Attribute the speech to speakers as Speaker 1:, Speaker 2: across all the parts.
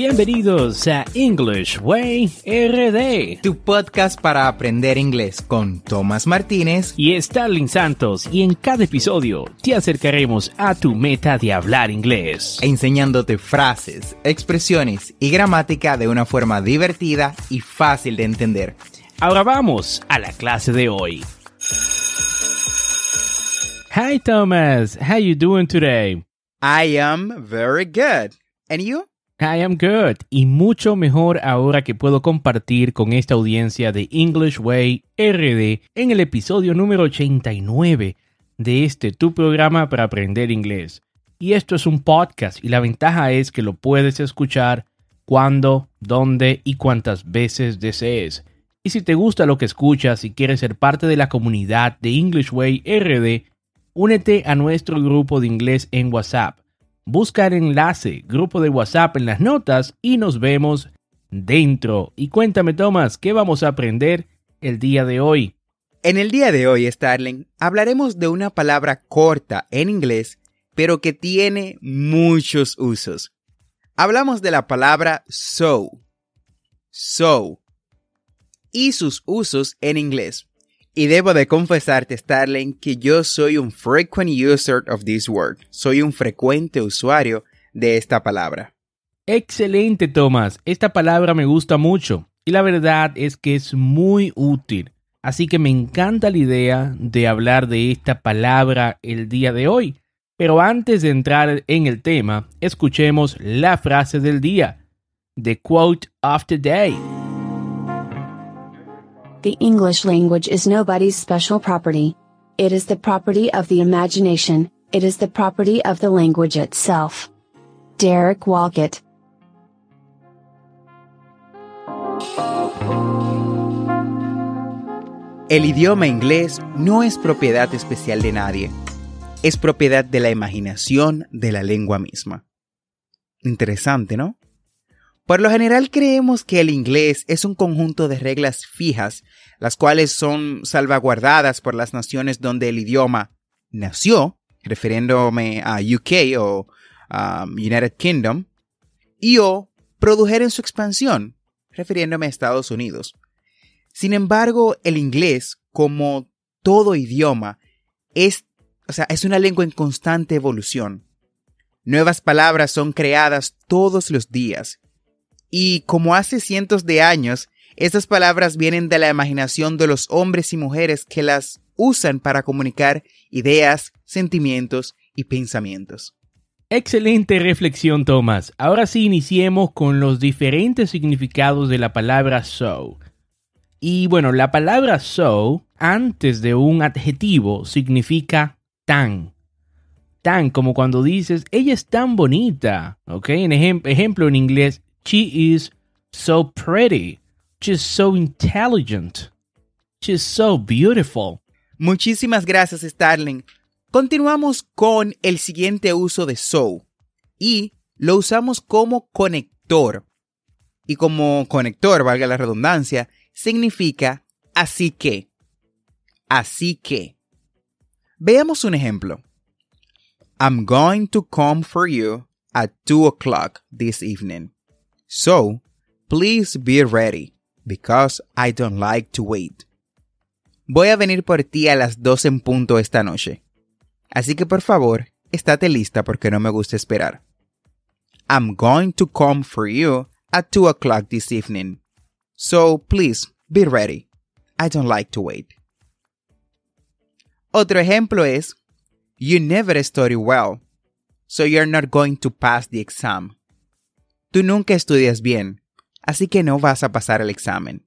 Speaker 1: Bienvenidos a English Way RD,
Speaker 2: tu podcast para aprender inglés con Tomás Martínez
Speaker 1: y Starling Santos. Y en cada episodio te acercaremos a tu meta de hablar inglés,
Speaker 2: enseñándote frases, expresiones y gramática de una forma divertida y fácil de entender.
Speaker 1: Ahora vamos a la clase de hoy. Hi Thomas, how you doing today?
Speaker 2: I am very good. And you?
Speaker 1: I am good y mucho mejor ahora que puedo compartir con esta audiencia de English Way RD en el episodio número 89 de este tu programa para aprender inglés. Y esto es un podcast y la ventaja es que lo puedes escuchar cuando, dónde y cuántas veces desees. Y si te gusta lo que escuchas y quieres ser parte de la comunidad de English Way RD, únete a nuestro grupo de inglés en WhatsApp busca el enlace, grupo de WhatsApp en las notas y nos vemos dentro. Y cuéntame, Tomás, ¿qué vamos a aprender el día de hoy?
Speaker 2: En el día de hoy, Starling, hablaremos de una palabra corta en inglés, pero que tiene muchos usos. Hablamos de la palabra so. So. Y sus usos en inglés. Y debo de confesarte, Starling, que yo soy un frequent user of this word. Soy un frecuente usuario de esta palabra.
Speaker 1: Excelente, Thomas. Esta palabra me gusta mucho. Y la verdad es que es muy útil. Así que me encanta la idea de hablar de esta palabra el día de hoy. Pero antes de entrar en el tema, escuchemos la frase del día. The quote of the day.
Speaker 3: The English language is nobody's special property. It is the property of the imagination, it is the property of the language itself. Derek Walcott.
Speaker 2: El idioma inglés no es propiedad especial de nadie, es propiedad de la imaginación de la lengua misma. Interesante, ¿no? Por lo general creemos que el inglés es un conjunto de reglas fijas, las cuales son salvaguardadas por las naciones donde el idioma nació, refiriéndome a UK o um, United Kingdom, y o produjeron su expansión, refiriéndome a Estados Unidos. Sin embargo, el inglés, como todo idioma, es, o sea, es una lengua en constante evolución. Nuevas palabras son creadas todos los días y como hace cientos de años, estas palabras vienen de la imaginación de los hombres y mujeres que las usan para comunicar ideas, sentimientos y pensamientos.
Speaker 1: Excelente reflexión, Thomas. Ahora sí iniciemos con los diferentes significados de la palabra so. Y bueno, la palabra so, antes de un adjetivo, significa tan. Tan, como cuando dices, ella es tan bonita. ¿Ok? En ejemplo en inglés, She is so pretty. She's so intelligent. She's so beautiful.
Speaker 2: Muchísimas gracias, Starling. Continuamos con el siguiente uso de so y lo usamos como conector. Y como conector, valga la redundancia, significa así que. Así que. Veamos un ejemplo. I'm going to come for you at 2 o'clock this evening. So, please be ready, because I don't like to wait. Voy a venir por ti a las dos en punto esta noche. Así que por favor, estate lista porque no me gusta esperar. I'm going to come for you at 2 o'clock this evening. So please be ready. I don't like to wait. Otro ejemplo es, You never study well, so you're not going to pass the exam. Tú nunca estudias bien, así que no vas a pasar el examen.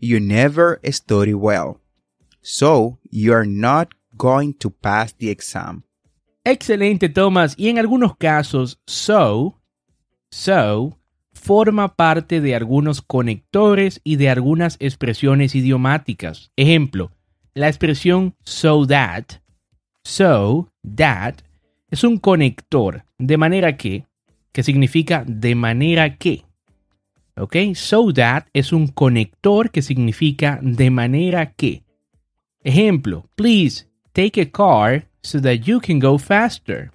Speaker 2: You never study well, so you're not going to pass the exam.
Speaker 1: Excelente, Thomas. Y en algunos casos, so, so, forma parte de algunos conectores y de algunas expresiones idiomáticas. Ejemplo, la expresión so that, so that, es un conector, de manera que, que significa de manera que. ¿Ok? So that es un conector que significa de manera que. Ejemplo, please take a car so that you can go faster.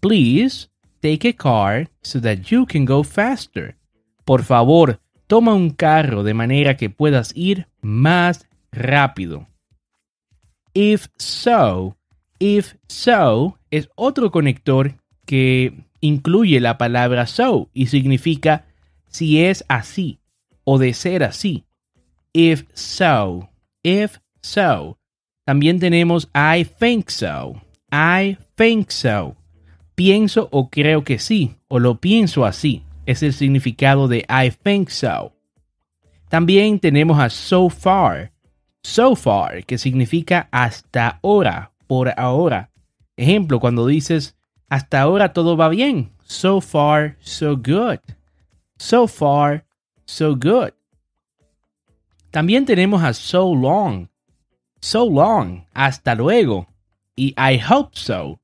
Speaker 1: Please take a car so that you can go faster. Por favor, toma un carro de manera que puedas ir más rápido. If so, if so es otro conector que incluye la palabra so y significa si es así o de ser así. If so, if so. También tenemos I think so. I think so. Pienso o creo que sí, o lo pienso así. Es el significado de I think so. También tenemos a so far. So far, que significa hasta ahora, por ahora. Ejemplo, cuando dices hasta ahora todo va bien. So far, so good. So far, so good. También tenemos a so long. So long, hasta luego. Y I hope so.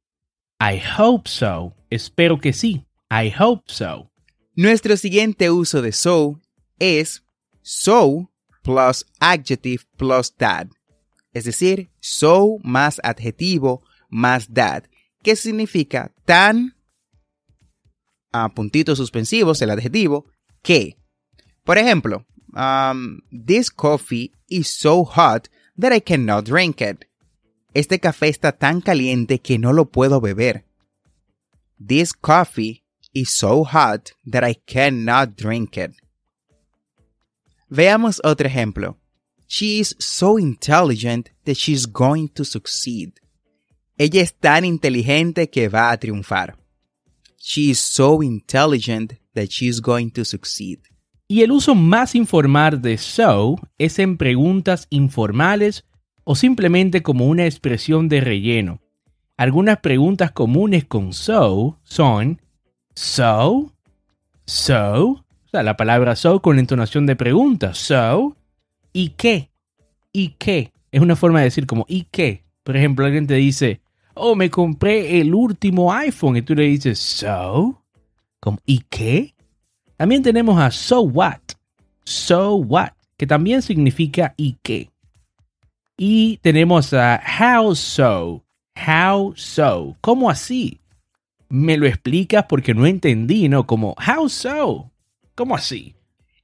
Speaker 1: I hope so. Espero que sí. I hope so.
Speaker 2: Nuestro siguiente uso de so es so plus adjective plus that. Es decir, so más adjetivo más that, que significa tan a puntitos suspensivos, el adjetivo, que. Por ejemplo, um, this coffee is so hot that I cannot drink it. Este café está tan caliente que no lo puedo beber. This coffee is so hot that I cannot drink it. Veamos otro ejemplo. She is so intelligent that she's going to succeed. Ella es tan inteligente que va a triunfar. She is so intelligent that she's going to succeed.
Speaker 1: Y el uso más informal de so es en preguntas informales o simplemente como una expresión de relleno. Algunas preguntas comunes con so son so, so, o sea, la palabra so con entonación de pregunta, so, ¿y qué? ¿Y qué? Es una forma de decir como ¿y qué? Por ejemplo, alguien te dice, oh, me compré el último iPhone y tú le dices, so, como ¿y qué? También tenemos a so what, so what, que también significa ¿y qué? Y tenemos a how so, how so, ¿cómo así? Me lo explicas porque no entendí, ¿no? Como how so, ¿cómo así?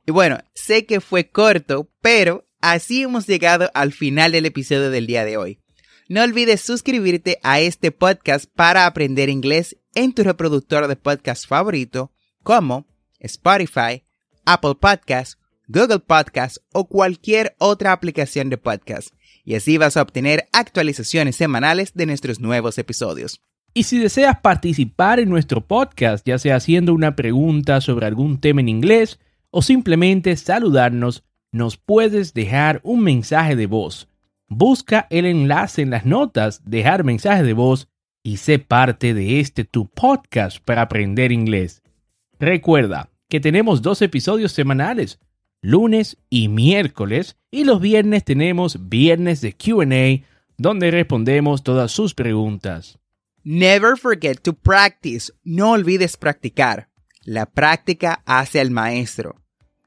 Speaker 2: Y bueno, sé que fue corto, pero así hemos llegado al final del episodio del día de hoy. No olvides suscribirte a este podcast para aprender inglés en tu reproductor de podcast favorito como Spotify, Apple Podcasts, Google Podcasts o cualquier otra aplicación de podcast. Y así vas a obtener actualizaciones semanales de nuestros nuevos episodios.
Speaker 1: Y si deseas participar en nuestro podcast, ya sea haciendo una pregunta sobre algún tema en inglés o simplemente saludarnos, nos puedes dejar un mensaje de voz. Busca el enlace en las notas, dejar mensaje de voz y sé parte de este tu podcast para aprender inglés. Recuerda que tenemos dos episodios semanales, lunes y miércoles, y los viernes tenemos viernes de QA, donde respondemos todas sus preguntas.
Speaker 2: Never forget to practice. No olvides practicar. La práctica hace al maestro.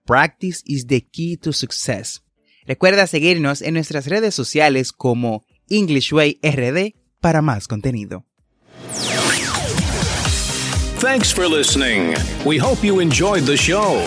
Speaker 2: Practice is the key to success. Recuerda seguirnos en nuestras redes sociales como Englishway RD para más contenido.
Speaker 4: Thanks for listening. We hope you enjoyed the show.